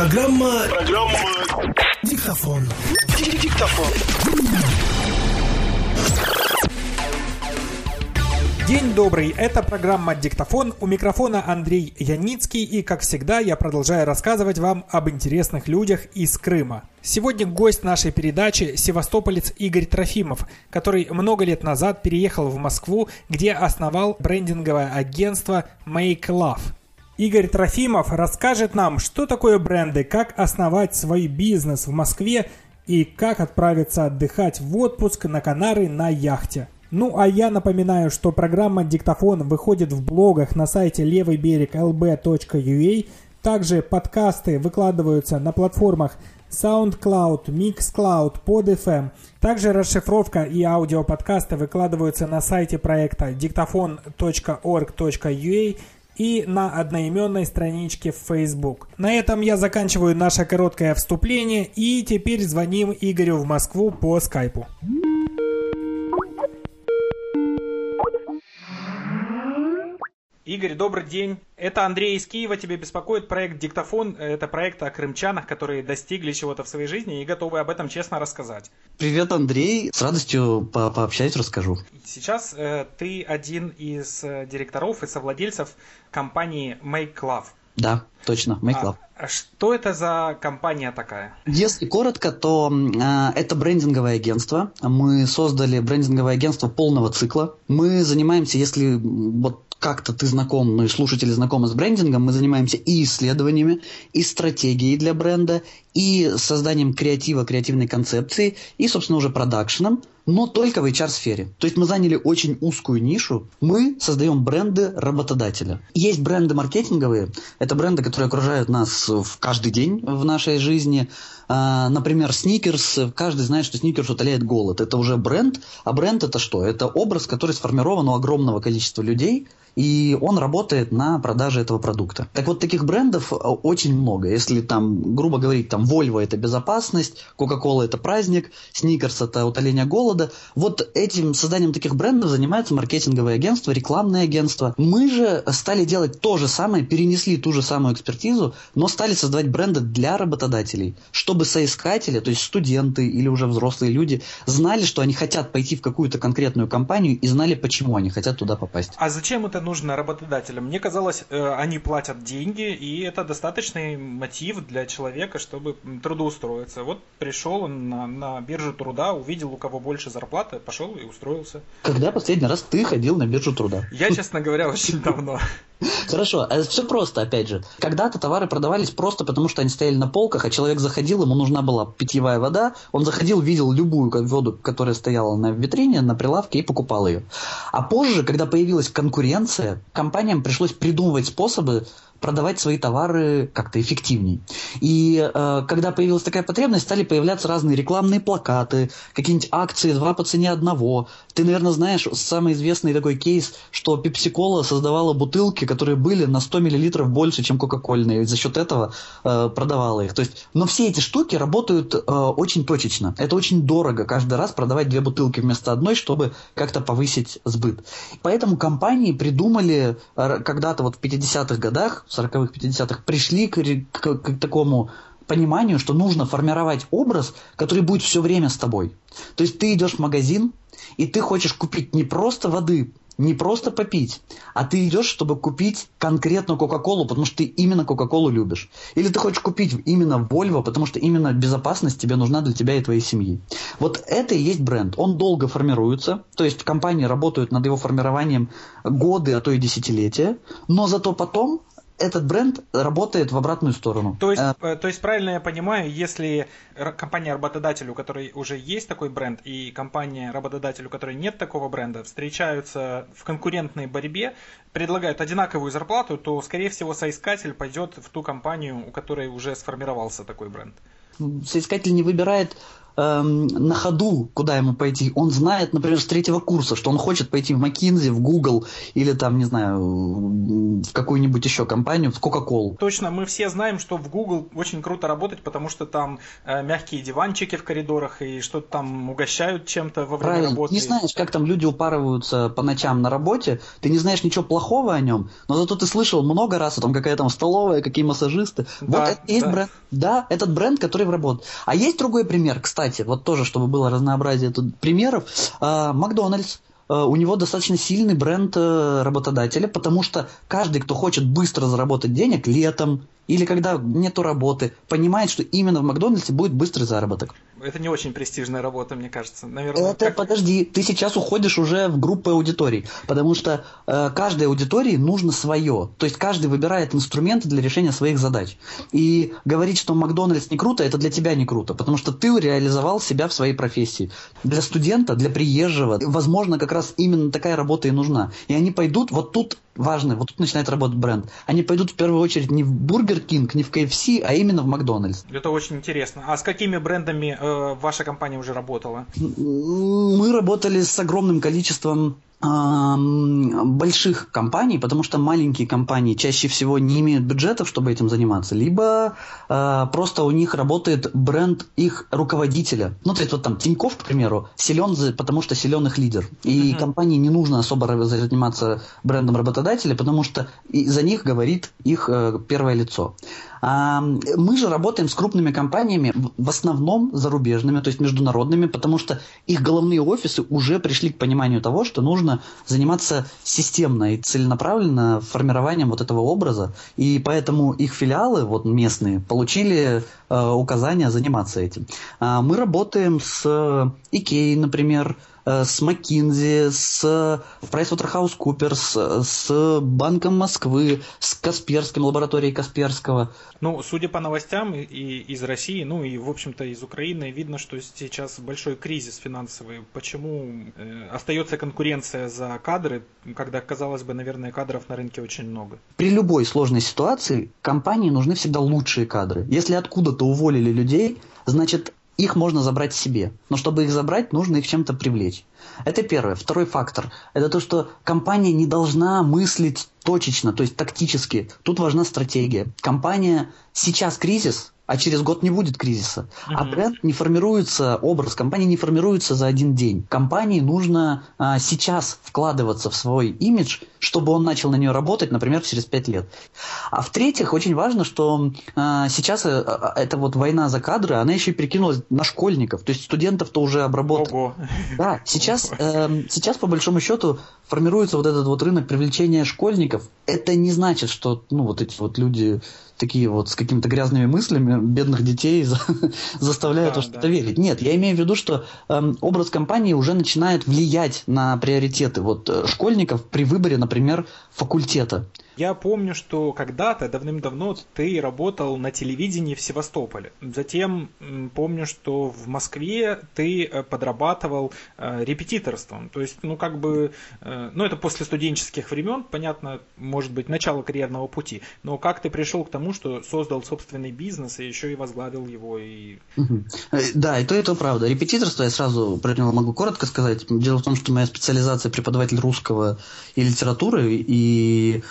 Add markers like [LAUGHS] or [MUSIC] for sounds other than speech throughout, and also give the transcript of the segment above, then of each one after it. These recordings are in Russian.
Программа... Программа... Диктофон. Диктофон. День добрый, это программа «Диктофон». У микрофона Андрей Яницкий и, как всегда, я продолжаю рассказывать вам об интересных людях из Крыма. Сегодня гость нашей передачи – севастополец Игорь Трофимов, который много лет назад переехал в Москву, где основал брендинговое агентство Make Love. Игорь Трофимов расскажет нам, что такое бренды, как основать свой бизнес в Москве и как отправиться отдыхать в отпуск на Канары на яхте. Ну а я напоминаю, что программа «Диктофон» выходит в блогах на сайте левый берег lb.ua. Также подкасты выкладываются на платформах SoundCloud, MixCloud, PodFM. Также расшифровка и аудиоподкасты выкладываются на сайте проекта диктофон.org.ua и на одноименной страничке в Facebook. На этом я заканчиваю наше короткое вступление и теперь звоним Игорю в Москву по скайпу. Игорь, добрый день. Это Андрей из Киева. Тебе беспокоит проект «Диктофон». Это проект о крымчанах, которые достигли чего-то в своей жизни и готовы об этом честно рассказать. Привет, Андрей. С радостью по пообщаюсь, расскажу. Сейчас э, ты один из э, директоров и совладельцев компании Make Love. Да, точно, Make Love. А, что это за компания такая? Если коротко, то э, это брендинговое агентство. Мы создали брендинговое агентство полного цикла. Мы занимаемся, если вот как-то ты знаком, ну и слушатели знакомы с брендингом, мы занимаемся и исследованиями, и стратегией для бренда, и созданием креатива, креативной концепции, и, собственно, уже продакшеном, но только в HR-сфере. То есть мы заняли очень узкую нишу. Мы создаем бренды работодателя. Есть бренды маркетинговые. Это бренды, которые окружают нас в каждый день в нашей жизни. А, например, сникерс. Каждый знает, что сникерс утоляет голод. Это уже бренд. А бренд это что? Это образ, который сформирован у огромного количества людей – и он работает на продаже этого продукта. Так вот, таких брендов э, очень много. Если там, грубо говорить, там Volvo это безопасность, Coca-Cola это праздник, Snickers это утоление голода. Вот этим созданием таких брендов занимается маркетинговое агентство, рекламное агентство. Мы же стали делать то же самое, перенесли ту же самую экспертизу, но стали создавать бренды для работодателей, чтобы соискатели, то есть студенты или уже взрослые люди, знали, что они хотят пойти в какую-то конкретную компанию и знали, почему они хотят туда попасть. А зачем это нужно работодателям? Мне казалось, э, они платят деньги, и это достаточный мотив для человека, чтобы трудоустроиться. Вот пришел он на, на биржу труда, увидел, у кого больше зарплаты, пошел и устроился. Когда последний раз ты ходил на биржу труда? Я, честно говоря, очень давно. Хорошо, а все просто, опять же. Когда-то товары продавались просто потому, что они стояли на полках, а человек заходил, ему нужна была питьевая вода, он заходил, видел любую воду, которая стояла на витрине, на прилавке и покупал ее. А позже, когда появилась конкуренция, компаниям пришлось придумывать способы продавать свои товары как-то эффективней. И э, когда появилась такая потребность, стали появляться разные рекламные плакаты, какие-нибудь акции «два по цене одного». Ты, наверное, знаешь самый известный такой кейс, что Пепси-Кола создавала бутылки, которые были на 100 мл больше, чем Кока-Кольные, и за счет этого э, продавала их. То есть, но все эти штуки работают э, очень точечно. Это очень дорого каждый раз продавать две бутылки вместо одной, чтобы как-то повысить сбыт. Поэтому компании придумали э, когда-то вот в 50-х годах 40-х, 50-х пришли к, к, к такому пониманию, что нужно формировать образ, который будет все время с тобой. То есть ты идешь в магазин, и ты хочешь купить не просто воды, не просто попить, а ты идешь, чтобы купить конкретно Кока-Колу, потому что ты именно Кока-Колу любишь. Или ты хочешь купить именно Volvo, потому что именно безопасность тебе нужна для тебя и твоей семьи. Вот это и есть бренд. Он долго формируется, то есть компании работают над его формированием годы, а то и десятилетия, но зато потом этот бренд работает в обратную сторону. То есть, э, то есть правильно я понимаю, если компания работодатель, у которой уже есть такой бренд, и компания работодатель, у которой нет такого бренда, встречаются в конкурентной борьбе, предлагают одинаковую зарплату, то, скорее всего, соискатель пойдет в ту компанию, у которой уже сформировался такой бренд. Соискатель не выбирает эм, на ходу, куда ему пойти. Он знает, например, с третьего курса, что он хочет пойти в McKinsey, в Google или там, не знаю, в какую-нибудь еще компанию, в Coca-Cola. Точно, мы все знаем, что в Google очень круто работать, потому что там э, мягкие диванчики в коридорах и что-то там угощают чем-то во время Правильно. работы. Не знаешь, как там люди упарываются по ночам на работе, ты не знаешь ничего плохого о нем, но зато ты слышал много раз, о том, какая там столовая, какие массажисты. Да, вот это есть да. бренд. Да, этот бренд, который в работе. А есть другой пример, кстати, вот тоже, чтобы было разнообразие тут примеров. А, Макдональдс. Uh, у него достаточно сильный бренд uh, работодателя, потому что каждый, кто хочет быстро заработать денег летом или когда нету работы, понимает, что именно в Макдональдсе будет быстрый заработок. Это не очень престижная работа, мне кажется. Наверное, это, как... подожди, ты сейчас уходишь уже в группы аудиторий, потому что э, каждой аудитории нужно свое. То есть каждый выбирает инструменты для решения своих задач. И говорить, что Макдональдс не круто, это для тебя не круто, потому что ты реализовал себя в своей профессии. Для студента, для приезжего, возможно, как раз именно такая работа и нужна. И они пойдут, вот тут важно, вот тут начинает работать бренд. Они пойдут в первую очередь не в Бургер Кинг, не в KFC, а именно в Макдональдс. Это очень интересно. А с какими брендами э, ваша компания уже работала? Мы работали с огромным количеством больших компаний, потому что маленькие компании чаще всего не имеют бюджетов, чтобы этим заниматься, либо э, просто у них работает бренд их руководителя. Ну, то есть вот там Тиньков, к примеру, силен, потому что силен их лидер. И uh-huh. компании не нужно особо заниматься брендом работодателя, потому что за них говорит их э, первое лицо. Мы же работаем с крупными компаниями, в основном зарубежными, то есть международными, потому что их головные офисы уже пришли к пониманию того, что нужно заниматься системно и целенаправленно формированием вот этого образа, и поэтому их филиалы, вот местные, получили э, указание заниматься этим. А мы работаем с Икеей, например, с McKinsey, с PricewaterhouseCoopers, с Банком Москвы, с Касперским, лабораторией Касперского. Ну, судя по новостям и из России, ну и, в общем-то, из Украины, видно, что сейчас большой кризис финансовый. Почему э, остается конкуренция за кадры, когда, казалось бы, наверное, кадров на рынке очень много? При любой сложной ситуации компании нужны всегда лучшие кадры. Если откуда-то уволили людей, значит, их можно забрать себе. Но чтобы их забрать, нужно их чем-то привлечь. Это первое. Второй фактор – это то, что компания не должна мыслить точечно, то есть тактически. Тут важна стратегия. Компания сейчас кризис, а через год не будет кризиса. Uh-huh. А бренд не формируется, образ компании не формируется за один день. Компании нужно а, сейчас вкладываться в свой имидж, чтобы он начал на нее работать, например, через пять лет. А в-третьих, очень важно, что а, сейчас а, а, эта вот война за кадры, она еще и перекинулась на школьников. То есть студентов-то уже обработали. Ого. Да, сейчас, э, сейчас по большому счету формируется вот этот вот рынок привлечения школьников. Это не значит, что ну, вот эти вот люди такие вот с какими-то грязными мыслями бедных детей [LAUGHS] заставляют да, что-то да. верить. Нет, я имею в виду, что э, образ компании уже начинает влиять на приоритеты вот э, школьников при выборе, например, факультета. Я помню, что когда-то, давным-давно, ты работал на телевидении в Севастополе. Затем помню, что в Москве ты э, подрабатывал э, репетиторством. То есть, ну, как бы, э, ну, это после студенческих времен, понятно, может быть, начало карьерного пути. Но как ты пришел к тому, что создал собственный бизнес и еще и возглавил его? И... Да, и то, и то правда. Репетиторство, я сразу про него могу коротко сказать. Дело в том, что моя специализация преподаватель русского и литературы, и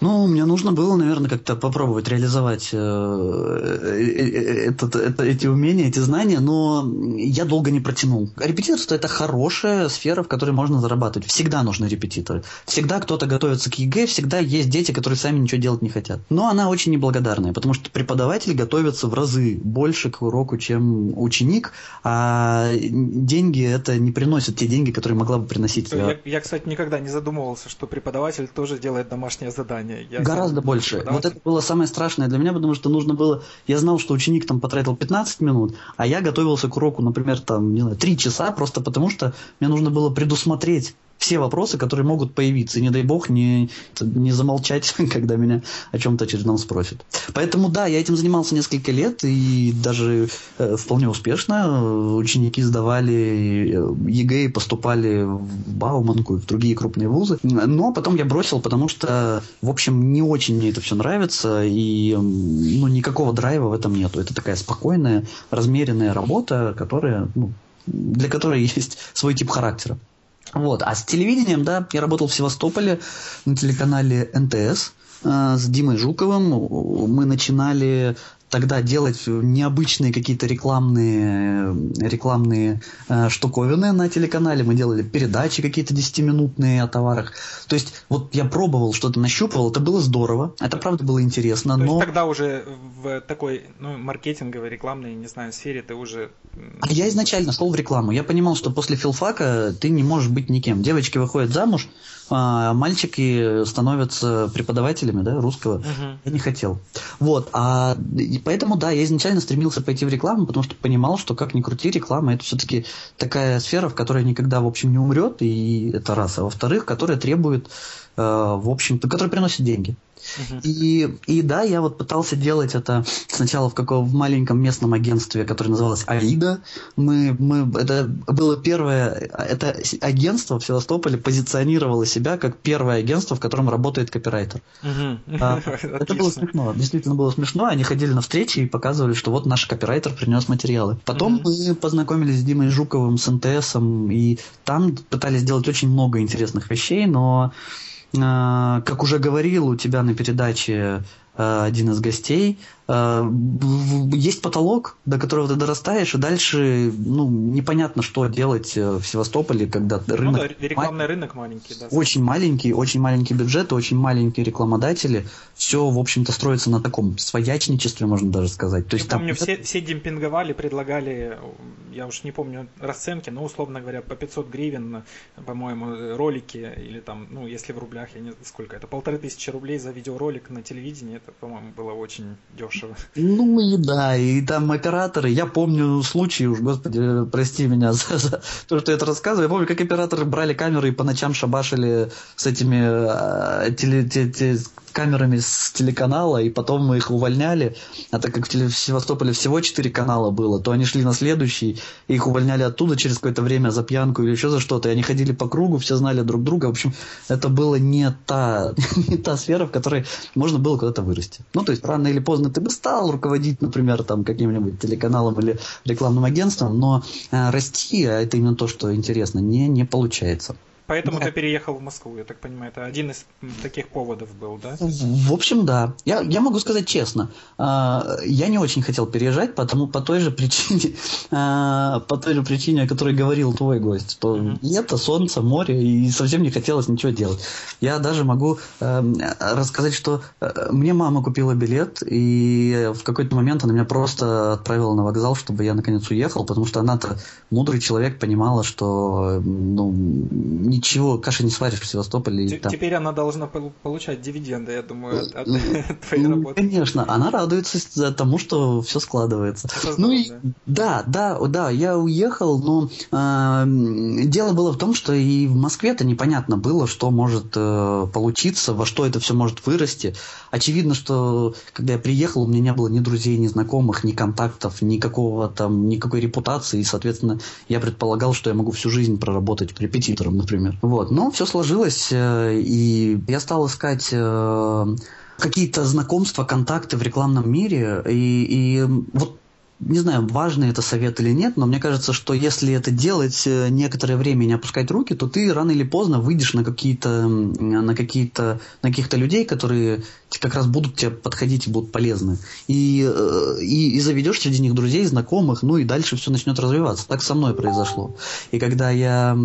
ну, мне нужно было, наверное, как-то попробовать реализовать э, э, э, этот, это, эти умения, эти знания, но я долго не протянул. Репетиторство – это хорошая сфера, в которой можно зарабатывать. Всегда нужны репетиторы. Всегда кто-то готовится к ЕГЭ, всегда есть дети, которые сами ничего делать не хотят. Но она очень неблагодарная, потому что преподаватель готовится в разы больше к уроку, чем ученик, а деньги это не приносит те деньги, которые могла бы приносить. Я, я кстати, никогда не задумывался, что преподаватель тоже делает домашнее задание знания. Я Гораздо больше. Вот это было самое страшное для меня, потому что нужно было... Я знал, что ученик там потратил 15 минут, а я готовился к уроку, например, там, не знаю, 3 часа, просто потому что мне нужно было предусмотреть все вопросы, которые могут появиться. И не дай бог не, не замолчать, [LAUGHS] когда меня о чем-то очередном спросят. Поэтому да, я этим занимался несколько лет и даже э, вполне успешно. Ученики сдавали э, ЕГЭ и поступали в Бауманку и в другие крупные вузы. Но потом я бросил, потому что, в общем, не очень мне это все нравится и ну, никакого драйва в этом нету. Это такая спокойная, размеренная работа, которая, ну, для которой [LAUGHS] есть свой тип характера. Вот. А с телевидением, да, я работал в Севастополе на телеканале НТС э, с Димой Жуковым. Мы начинали тогда делать необычные какие-то рекламные, рекламные э, штуковины на телеканале. Мы делали передачи какие-то 10-минутные о товарах. То есть вот я пробовал, что-то нащупывал, это было здорово, это правда было интересно. То но... есть тогда уже в такой ну, маркетинговой, рекламной, не знаю, сфере ты уже... А я изначально шел в рекламу. Я понимал, что после филфака ты не можешь быть никем. Девочки выходят замуж, а мальчики становятся преподавателями да, русского. Угу. Я не хотел. Вот. А поэтому, да, я изначально стремился пойти в рекламу, потому что понимал, что как ни крути, реклама это все-таки такая сфера, в которой никогда, в общем, не умрет, и это раз. А во-вторых, которая требует, э, в общем-то, которая приносит деньги. И, и да, я вот пытался делать это сначала в каком в маленьком местном агентстве, которое называлось Аида. Мы, мы, это было первое, это агентство в Севастополе позиционировало себя как первое агентство, в котором работает копирайтер. А, [LAUGHS] это было смешно, действительно было смешно. Они ходили на встречи и показывали, что вот наш копирайтер принес материалы. Потом мы познакомились с Димой Жуковым, с НТСом, и там пытались сделать очень много интересных вещей, но как уже говорил у тебя на передаче а, один из гостей, а, есть потолок, до которого ты дорастаешь, и дальше ну, непонятно, что делать э, в Севастополе, когда ну, рынок... Да, рекламный рынок маленький, да. Очень маленький, очень маленький бюджет, очень маленькие рекламодатели. Все, в общем-то, строится на таком своячничестве, можно даже сказать. То есть, я там... помню, все, все демпинговали, предлагали, я уж не помню расценки, но, условно говоря, по 500 гривен, по-моему, ролики, или там, ну, если в рублях, я не знаю, сколько это, полторы тысячи рублей за видеоролик на телевидении, это, по-моему, было очень дешево. Ну и да, и там операторы, я помню случаи, уж, господи, прости меня [LAUGHS] за, за то, что я это рассказываю, я помню, как операторы брали камеры и по ночам шабашили с этими э, теле, те, те, камерами с телеканала, и потом мы их увольняли. А так как в, теле, в Севастополе всего четыре канала было, то они шли на следующий, и их увольняли оттуда через какое-то время за пьянку или еще за что-то. И они ходили по кругу, все знали друг друга. В общем, это было не та, [LAUGHS] не та сфера, в которой можно было куда-то вырасти. Ну, то есть, рано или поздно ты бы стал руководить, например, там каким-нибудь телеканалом или рекламным агентством, но э, расти, а это именно то, что интересно, не, не получается. Поэтому да. ты переехал в Москву, я так понимаю, это один из таких поводов был, да? В общем, да. Я, я могу сказать честно, э, я не очень хотел переезжать, потому по той же причине, э, [LAUGHS] по той же причине, о которой говорил твой гость, что лето, солнце, море, и совсем не хотелось ничего делать. Я даже могу э, рассказать, что э, мне мама купила билет, и в какой-то момент она меня просто отправила на вокзал, чтобы я наконец уехал, потому что она-то мудрый человек понимала, что ну, не ничего, каши не сваришь в Севастополе. Т- там... Теперь она должна получать дивиденды, я думаю, от, от ну, [LAUGHS] твоей ну, работы. Конечно, она радуется тому, что все складывается. ну и да, да, да, я уехал, но э, дело было в том, что и в Москве-то непонятно было, что может э, получиться, во что это все может вырасти. Очевидно, что когда я приехал, у меня не было ни друзей, ни знакомых, ни контактов, никакого там, никакой репутации, и, соответственно, я предполагал, что я могу всю жизнь проработать репетитором, например например. Вот. Но все сложилось, э, и я стал искать э, какие-то знакомства, контакты в рекламном мире, и, и вот не знаю, важный это совет или нет, но мне кажется, что если это делать э, некоторое время и не опускать руки, то ты рано или поздно выйдешь на какие-то на какие-то на каких-то людей, которые как раз будут тебе подходить и будут полезны. И, и, и заведешь среди них друзей, знакомых, ну и дальше все начнет развиваться. Так со мной произошло. И когда я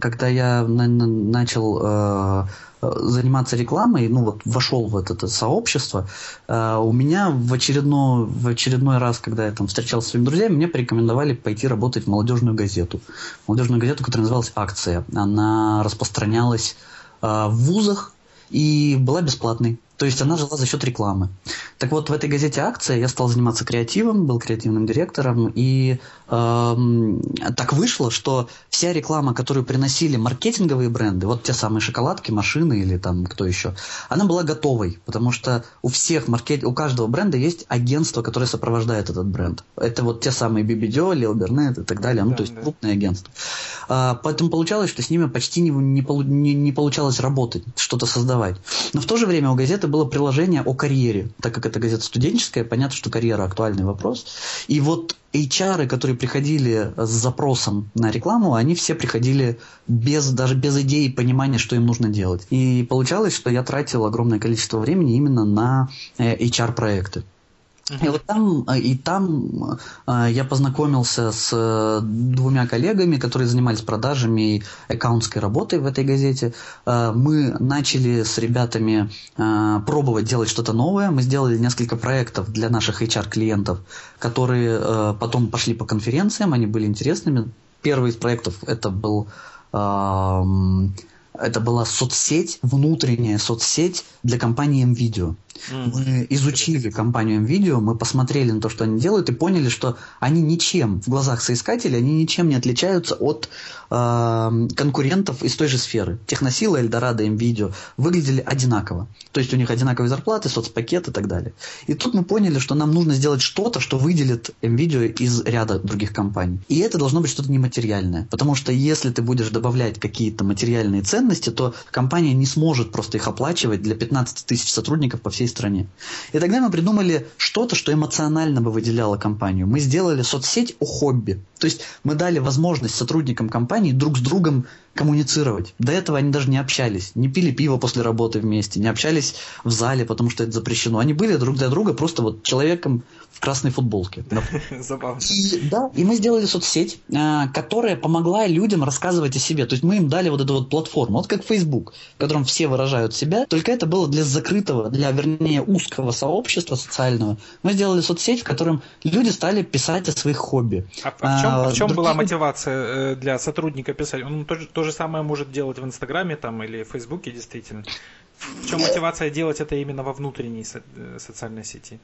когда я на, на, начал э, заниматься рекламой, ну вот вошел в это, это сообщество, э, у меня в очередной, в очередной раз, когда я там встречался с своими друзьями, мне порекомендовали пойти работать в молодежную газету. Молодежную газету, которая называлась «Акция». Она распространялась э, в вузах и была бесплатной. То есть она жила за счет рекламы. Так вот, в этой газете «Акция» я стал заниматься креативом, был креативным директором, и э, так вышло, что вся реклама, которую приносили маркетинговые бренды, вот те самые шоколадки, машины или там кто еще, она была готовой, потому что у всех маркет... у каждого бренда есть агентство, которое сопровождает этот бренд. Это вот те самые BBDO, Лил Бернет и так далее, ну, да, то есть да. крупные агентства. А, поэтому получалось, что с ними почти не, не, не, не получалось работать, что-то создавать. Но в то же время у газеты было приложение о карьере. Так как это газета студенческая, понятно, что карьера актуальный вопрос. И вот HR, которые приходили с запросом на рекламу, они все приходили без, даже без идеи понимания, что им нужно делать. И получалось, что я тратил огромное количество времени именно на HR-проекты. И вот там, и там э, я познакомился с э, двумя коллегами, которые занимались продажами и аккаунтской работой в этой газете. Э, мы начали с ребятами пробовать делать что-то новое. Мы сделали несколько проектов для наших HR-клиентов, которые потом пошли по конференциям, они были интересными. Первый из проектов это был это была соцсеть, внутренняя соцсеть для компании MVideo. Mm. Мы изучили компанию MVideo, мы посмотрели на то, что они делают, и поняли, что они ничем, в глазах соискателей, они ничем не отличаются от э, конкурентов из той же сферы. Техносила, Эльдорадо, MVideo выглядели одинаково. То есть у них одинаковые зарплаты, соцпакет и так далее. И тут мы поняли, что нам нужно сделать что-то, что выделит MVideo из ряда других компаний. И это должно быть что-то нематериальное. Потому что если ты будешь добавлять какие-то материальные ценности, то компания не сможет просто их оплачивать для 15 тысяч сотрудников по всей всей стране. И тогда мы придумали что-то, что эмоционально бы выделяло компанию. Мы сделали соцсеть о хобби. То есть мы дали возможность сотрудникам компании друг с другом коммуницировать. До этого они даже не общались, не пили пиво после работы вместе, не общались в зале, потому что это запрещено. Они были друг для друга просто вот человеком в красной футболке. [LAUGHS] Забавно. И, да, и мы сделали соцсеть, а, которая помогла людям рассказывать о себе. То есть мы им дали вот эту вот платформу, вот как Facebook, в котором все выражают себя, только это было для закрытого, для, вернее, узкого сообщества социального. Мы сделали соцсеть, в котором люди стали писать о своих хобби. А, а в чем, а, в чем другие... была мотивация э, для сотрудника писать? Он тоже, тоже же самое может делать в Инстаграме там или в Фейсбуке, действительно. В чем мотивация делать это именно во внутренней со- э, социальной сети?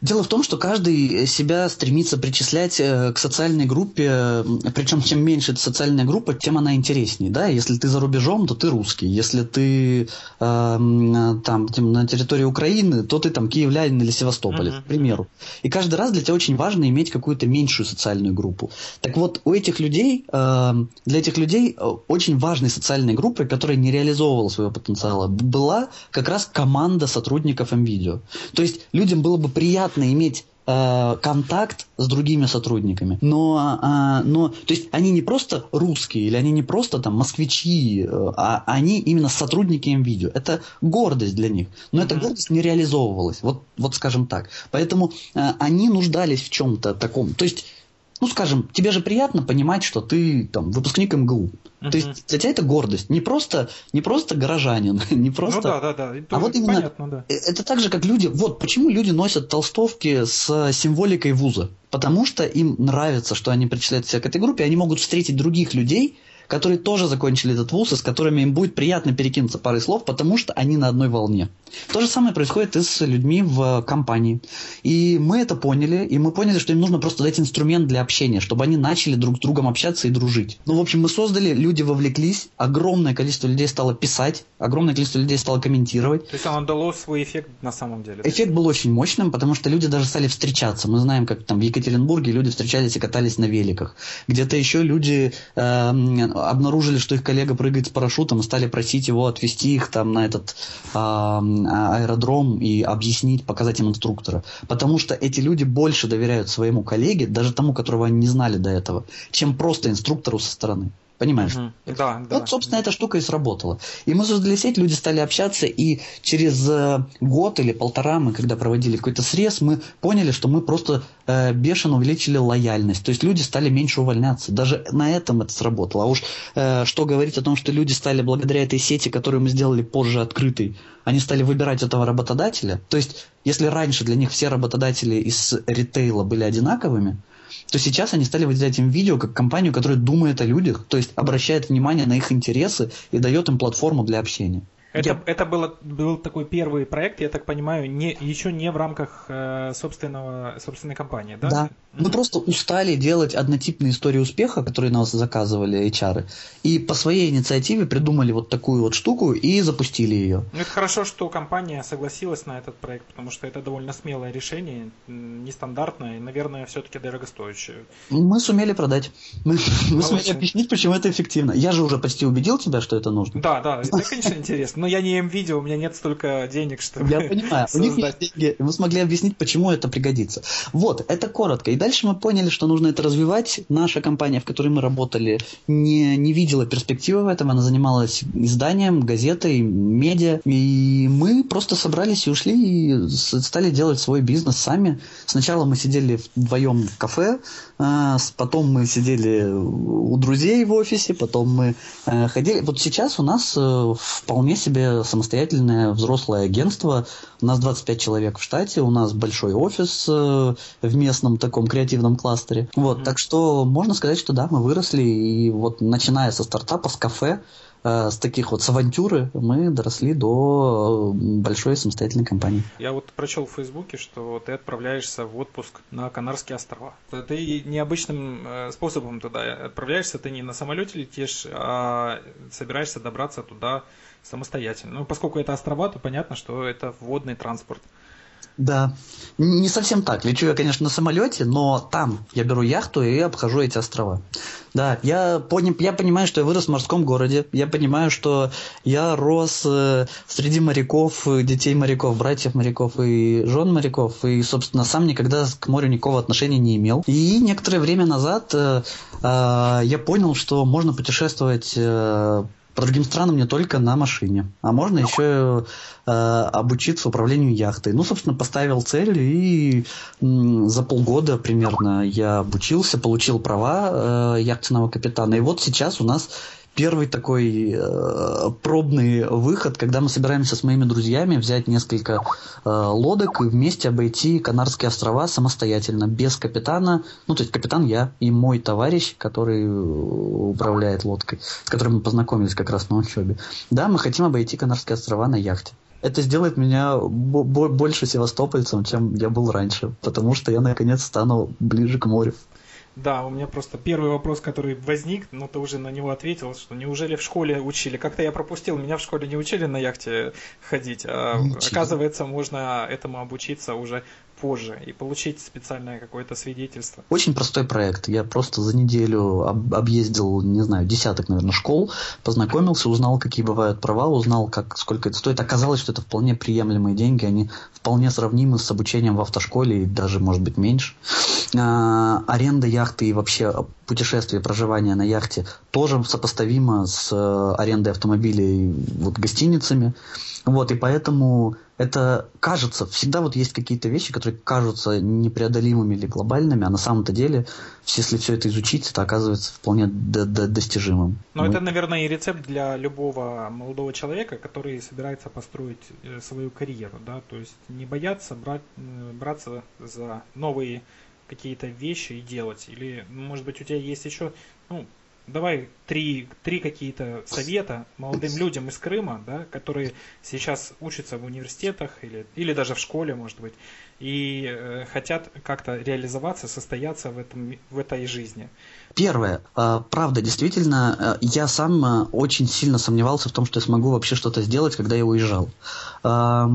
Дело в том, что каждый себя стремится причислять э, к социальной группе, причем чем меньше эта социальная группа, тем она интереснее. Да? Если ты за рубежом, то ты русский. Если ты э, там, на территории Украины, то ты там киевлянин или Севастополь, uh-huh. к примеру. И каждый раз для тебя очень важно иметь какую-то меньшую социальную группу. Так вот, у этих людей, э, для этих людей э, очень важной социальной группой, которая не реализовывала своего потенциала, была как раз команда сотрудников МВидео. То есть людям было бы приятно приятно иметь э, контакт с другими сотрудниками, но, а, но то есть они не просто русские или они не просто там москвичи, э, а они именно сотрудники МВидео. Это гордость для них, но mm-hmm. эта гордость не реализовывалась, вот, вот скажем так. Поэтому а, они нуждались в чем-то таком. То есть ну, скажем, тебе же приятно понимать, что ты там выпускник МГУ. То есть для тебя это гордость. Не просто, не просто горожанин, [LAUGHS] не просто... Ну да, да, да. а вот именно... Понятно, да. Э, это так же, как люди... Вот почему люди носят толстовки с символикой вуза. Потому что им нравится, что они причисляют себя к этой группе, они могут встретить других людей, которые тоже закончили этот вуз, и с которыми им будет приятно перекинуться парой слов, потому что они на одной волне. То же самое происходит и с людьми в компании. И мы это поняли, и мы поняли, что им нужно просто дать инструмент для общения, чтобы они начали друг с другом общаться и дружить. Ну, в общем, мы создали, люди вовлеклись, огромное количество людей стало писать, огромное количество людей стало комментировать. То есть оно дало свой эффект на самом деле? Эффект был очень мощным, потому что люди даже стали встречаться. Мы знаем, как там в Екатеринбурге люди встречались и катались на великах. Где-то еще люди э, обнаружили, что их коллега прыгает с парашютом стали просить его отвезти их там на этот э, аэродром и объяснить, показать им инструктора. Потому что эти люди больше доверяют своему коллеге, даже тому, которого они не знали до этого, чем просто инструктору со стороны. Понимаешь? Угу. Да, да. Вот, собственно, эта штука и сработала. И мы создали сеть, люди стали общаться, и через э, год или полтора мы, когда проводили какой-то срез, мы поняли, что мы просто э, бешено увеличили лояльность. То есть люди стали меньше увольняться. Даже на этом это сработало. А уж э, что говорить о том, что люди стали благодаря этой сети, которую мы сделали позже открытой, они стали выбирать этого работодателя. То есть, если раньше для них все работодатели из ритейла были одинаковыми, то сейчас они стали выделять им видео как компанию, которая думает о людях, то есть обращает внимание на их интересы и дает им платформу для общения. Это, я... это было, был такой первый проект, я так понимаю, не, еще не в рамках э, собственного, собственной компании, да? Да. Мы mm-hmm. просто устали делать однотипные истории успеха, которые нас заказывали HR, и по своей инициативе придумали вот такую вот штуку и запустили ее. Ну, это хорошо, что компания согласилась на этот проект, потому что это довольно смелое решение, нестандартное и, наверное, все-таки дорогостоящее. Мы сумели продать. Мы, мы сумели объяснить, почему это эффективно. Я же уже почти убедил тебя, что это нужно. Да, да, это, конечно, [LAUGHS] интересно. Но я не видео, у меня нет столько денег, чтобы Я понимаю, у них есть деньги. Мы смогли объяснить, почему это пригодится. Вот, это коротко. И дальше мы поняли, что нужно это развивать. Наша компания, в которой мы работали, не, не видела перспективы в этом. Она занималась изданием, газетой, медиа. И мы просто собрались и ушли и стали делать свой бизнес сами. Сначала мы сидели вдвоем в кафе, а, потом мы сидели у друзей в офисе, потом мы э, ходили. Вот сейчас у нас э, вполне себе себе самостоятельное взрослое агентство. У нас 25 человек в штате, у нас большой офис э, в местном таком креативном кластере. Вот, mm-hmm. так что можно сказать, что да, мы выросли, и вот начиная со стартапа, с кафе, э, с таких вот с авантюры мы доросли до э, большой самостоятельной компании. Я вот прочел в Фейсбуке, что ты отправляешься в отпуск на Канарские острова. Ты необычным способом туда отправляешься, ты не на самолете летишь, а собираешься добраться туда самостоятельно. Ну, поскольку это острова, то понятно, что это водный транспорт. Да, не совсем так. Лечу я, конечно, на самолете, но там я беру яхту и обхожу эти острова. Да, я, пони, я понимаю, что я вырос в морском городе. Я понимаю, что я рос э, среди моряков, детей моряков, братьев моряков и жен моряков. И, собственно, сам никогда к морю никакого отношения не имел. И некоторое время назад э, э, я понял, что можно путешествовать э, по другим странам не только на машине, а можно еще э, обучиться управлению яхтой. Ну, собственно, поставил цель и м, за полгода примерно я обучился, получил права э, яхтенного капитана. И вот сейчас у нас первый такой э, пробный выход, когда мы собираемся с моими друзьями взять несколько э, лодок и вместе обойти Канарские острова самостоятельно, без капитана. Ну, то есть капитан я и мой товарищ, который управляет лодкой, с которым мы познакомились как раз на учебе. Да, мы хотим обойти Канарские острова на яхте это сделает меня больше севастопольцем, чем я был раньше, потому что я наконец стану ближе к морю. Да, у меня просто первый вопрос, который возник, но ты уже на него ответил, что неужели в школе учили? Как-то я пропустил, меня в школе не учили на яхте ходить, а Ничего. оказывается, можно этому обучиться уже позже и получить специальное какое-то свидетельство? Очень простой проект. Я просто за неделю об, объездил, не знаю, десяток, наверное, школ, познакомился, узнал, какие бывают права, узнал, как, сколько это стоит. Оказалось, что это вполне приемлемые деньги, они вполне сравнимы с обучением в автошколе и даже, может быть, меньше. А, аренда яхты и вообще путешествие, проживание на яхте тоже сопоставимо с э, арендой автомобилей вот, гостиницами. Вот, и поэтому это кажется, всегда вот есть какие-то вещи, которые кажутся непреодолимыми или глобальными, а на самом-то деле, если все это изучить, это оказывается вполне до -до достижимым. Но Мы... это, наверное, и рецепт для любого молодого человека, который собирается построить э, свою карьеру, да, то есть не бояться брать, э, браться за новые какие-то вещи и делать, или, может быть, у тебя есть еще, ну, давай три, три какие-то совета молодым людям из Крыма, да, которые сейчас учатся в университетах или, или даже в школе, может быть, и э, хотят как-то реализоваться, состояться в, этом, в этой жизни. Первое. А, правда, действительно, э, я сам э, очень сильно сомневался в том, что я смогу вообще что-то сделать, когда я уезжал. Но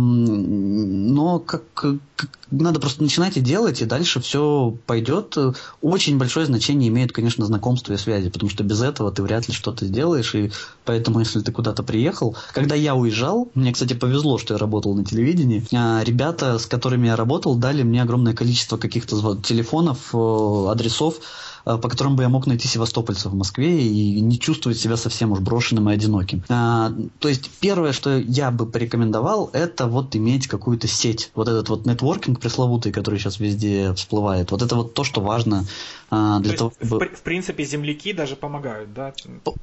как, как надо просто начинать и делать, и дальше все пойдет. Очень большое значение имеет, конечно, знакомство и связи, потому что без этого ты вряд ли что-то сделаешь, и поэтому, если ты куда-то приехал... Когда я уезжал, мне, кстати, повезло, что я работал на телевидении, ребята, с которыми я работал, дали мне огромное количество каких-то телефонов, адресов, Э, по которым бы я мог найти севастопольцев в Москве и не чувствовать себя совсем уж брошенным и одиноким. А, то есть первое, что я бы порекомендовал, это вот иметь какую-то сеть. Вот этот вот нетворкинг пресловутый, который сейчас везде всплывает. Вот это вот то, что важно а, для то того, чтобы... В, в принципе, земляки даже помогают, да?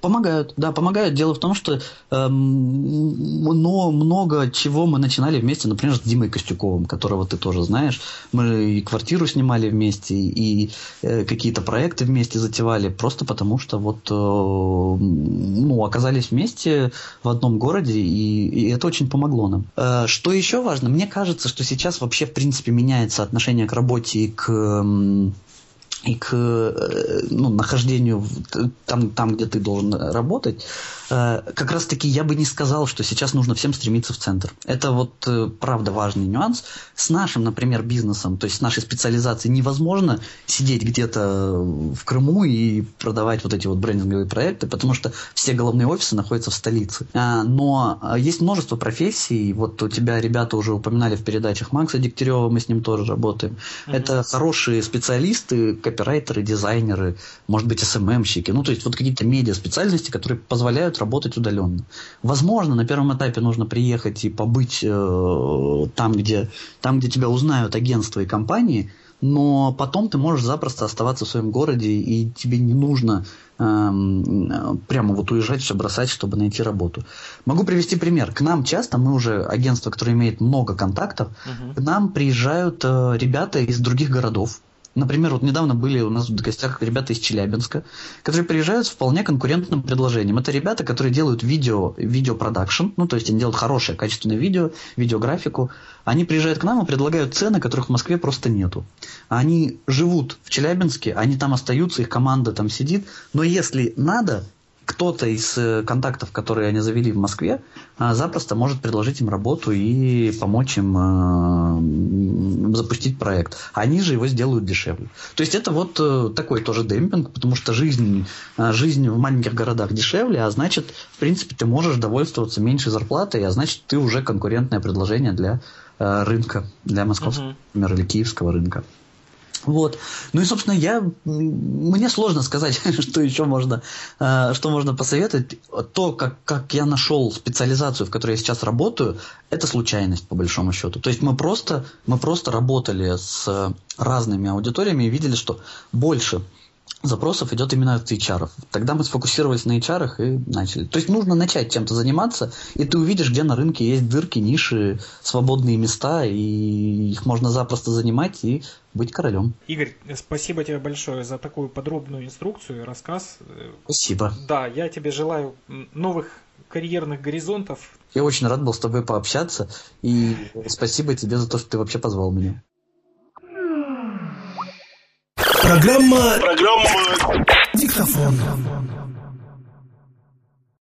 Помогают, да, помогают. Дело в том, что э, но много чего мы начинали вместе, например, с Димой Костюковым, которого ты тоже знаешь. Мы и квартиру снимали вместе, и э, какие-то проекты проекты вместе затевали, просто потому что вот э, ну, оказались вместе в одном городе, и, и это очень помогло нам. Э, что еще важно? Мне кажется, что сейчас вообще, в принципе, меняется отношение к работе и к и к ну, нахождению там, там, где ты должен работать, Э, как раз таки я бы не сказал, что сейчас нужно всем стремиться в центр. Это вот э, правда важный нюанс. С нашим, например, бизнесом, то есть с нашей специализацией невозможно сидеть где-то в Крыму и продавать вот эти вот брендинговые проекты, потому что все головные офисы находятся в столице. А, но есть множество профессий. Вот у тебя ребята уже упоминали в передачах Макса Дегтярева, мы с ним тоже работаем. Mm-hmm. Это хорошие специалисты, копирайтеры, дизайнеры, может быть, СММщики. Ну, то есть вот какие-то медиа специальности, которые позволяют работать удаленно. Возможно, на первом этапе нужно приехать и побыть э, там, где, там, где тебя узнают агентства и компании, но потом ты можешь запросто оставаться в своем городе, и тебе не нужно э, прямо вот уезжать, все бросать, чтобы найти работу. Могу привести пример. К нам часто, мы уже агентство, которое имеет много контактов, uh-huh. к нам приезжают э, ребята из других городов, Например, вот недавно были у нас в гостях ребята из Челябинска, которые приезжают с вполне конкурентным предложением. Это ребята, которые делают видео, видеопродакшн, ну, то есть они делают хорошее, качественное видео, видеографику. Они приезжают к нам и предлагают цены, которых в Москве просто нету. Они живут в Челябинске, они там остаются, их команда там сидит, но если надо, кто-то из э, контактов, которые они завели в Москве, а, запросто может предложить им работу и помочь им а, запустить проект. Они же его сделают дешевле. То есть это вот э, такой тоже демпинг, потому что жизнь, а, жизнь в маленьких городах дешевле, а значит, в принципе, ты можешь довольствоваться меньшей зарплатой, а значит, ты уже конкурентное предложение для рынка, для московского, например, или киевского рынка. Вот. Ну и, собственно, я, мне сложно сказать, [LAUGHS] что еще можно, э, что можно посоветовать. То, как, как я нашел специализацию, в которой я сейчас работаю, это случайность, по большому счету. То есть мы просто, мы просто работали с разными аудиториями и видели, что больше запросов идет именно от HR. Тогда мы сфокусировались на HR и начали. То есть нужно начать чем-то заниматься, и ты увидишь, где на рынке есть дырки, ниши, свободные места, и их можно запросто занимать и быть королем. Игорь, спасибо тебе большое за такую подробную инструкцию и рассказ. Спасибо. Да, я тебе желаю новых карьерных горизонтов. Я очень рад был с тобой пообщаться, и спасибо тебе за то, что ты вообще позвал меня. Программа... Программа... Диктофон.